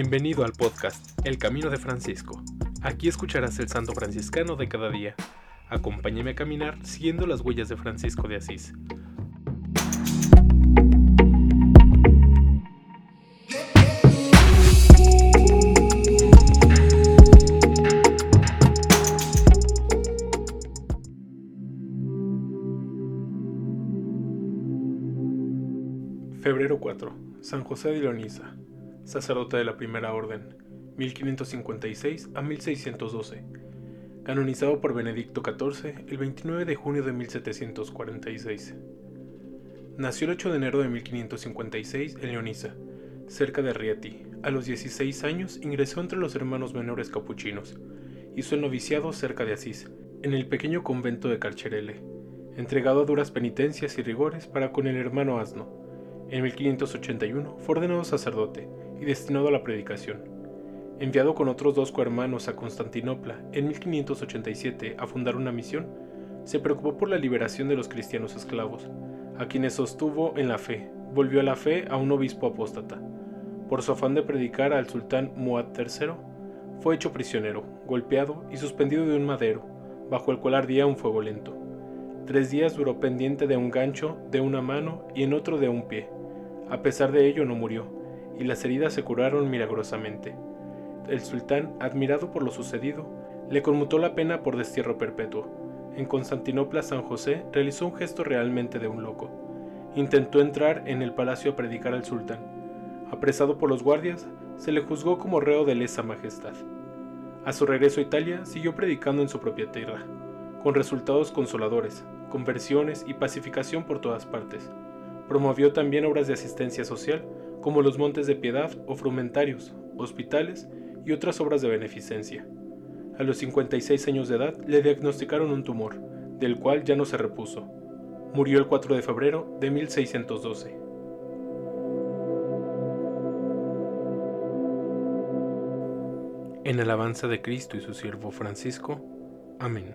Bienvenido al podcast El Camino de Francisco. Aquí escucharás el santo franciscano de cada día. Acompáñame a caminar siguiendo las huellas de Francisco de Asís. Febrero 4. San José de Leonisa sacerdote de la Primera Orden, 1556 a 1612, canonizado por Benedicto XIV el 29 de junio de 1746. Nació el 8 de enero de 1556 en Leonisa, cerca de Rieti. A los 16 años ingresó entre los hermanos menores capuchinos. Hizo el noviciado cerca de Asís, en el pequeño convento de Carcherele, entregado a duras penitencias y rigores para con el hermano asno. En 1581 fue ordenado sacerdote y destinado a la predicación. Enviado con otros dos cohermanos a Constantinopla en 1587 a fundar una misión, se preocupó por la liberación de los cristianos esclavos, a quienes sostuvo en la fe. Volvió a la fe a un obispo apóstata. Por su afán de predicar al sultán Muad III, fue hecho prisionero, golpeado y suspendido de un madero, bajo el cual ardía un fuego lento. Tres días duró pendiente de un gancho de una mano y en otro de un pie. A pesar de ello no murió, y las heridas se curaron milagrosamente. El sultán, admirado por lo sucedido, le conmutó la pena por destierro perpetuo. En Constantinopla San José realizó un gesto realmente de un loco. Intentó entrar en el palacio a predicar al sultán. Apresado por los guardias, se le juzgó como reo de lesa majestad. A su regreso a Italia, siguió predicando en su propia tierra, con resultados consoladores, conversiones y pacificación por todas partes. Promovió también obras de asistencia social como los Montes de Piedad o Frumentarios, hospitales y otras obras de beneficencia. A los 56 años de edad le diagnosticaron un tumor, del cual ya no se repuso. Murió el 4 de febrero de 1612. En alabanza de Cristo y su siervo Francisco. Amén.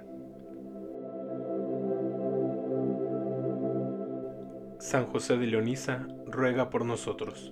San José de Leonisa, ruega por nosotros.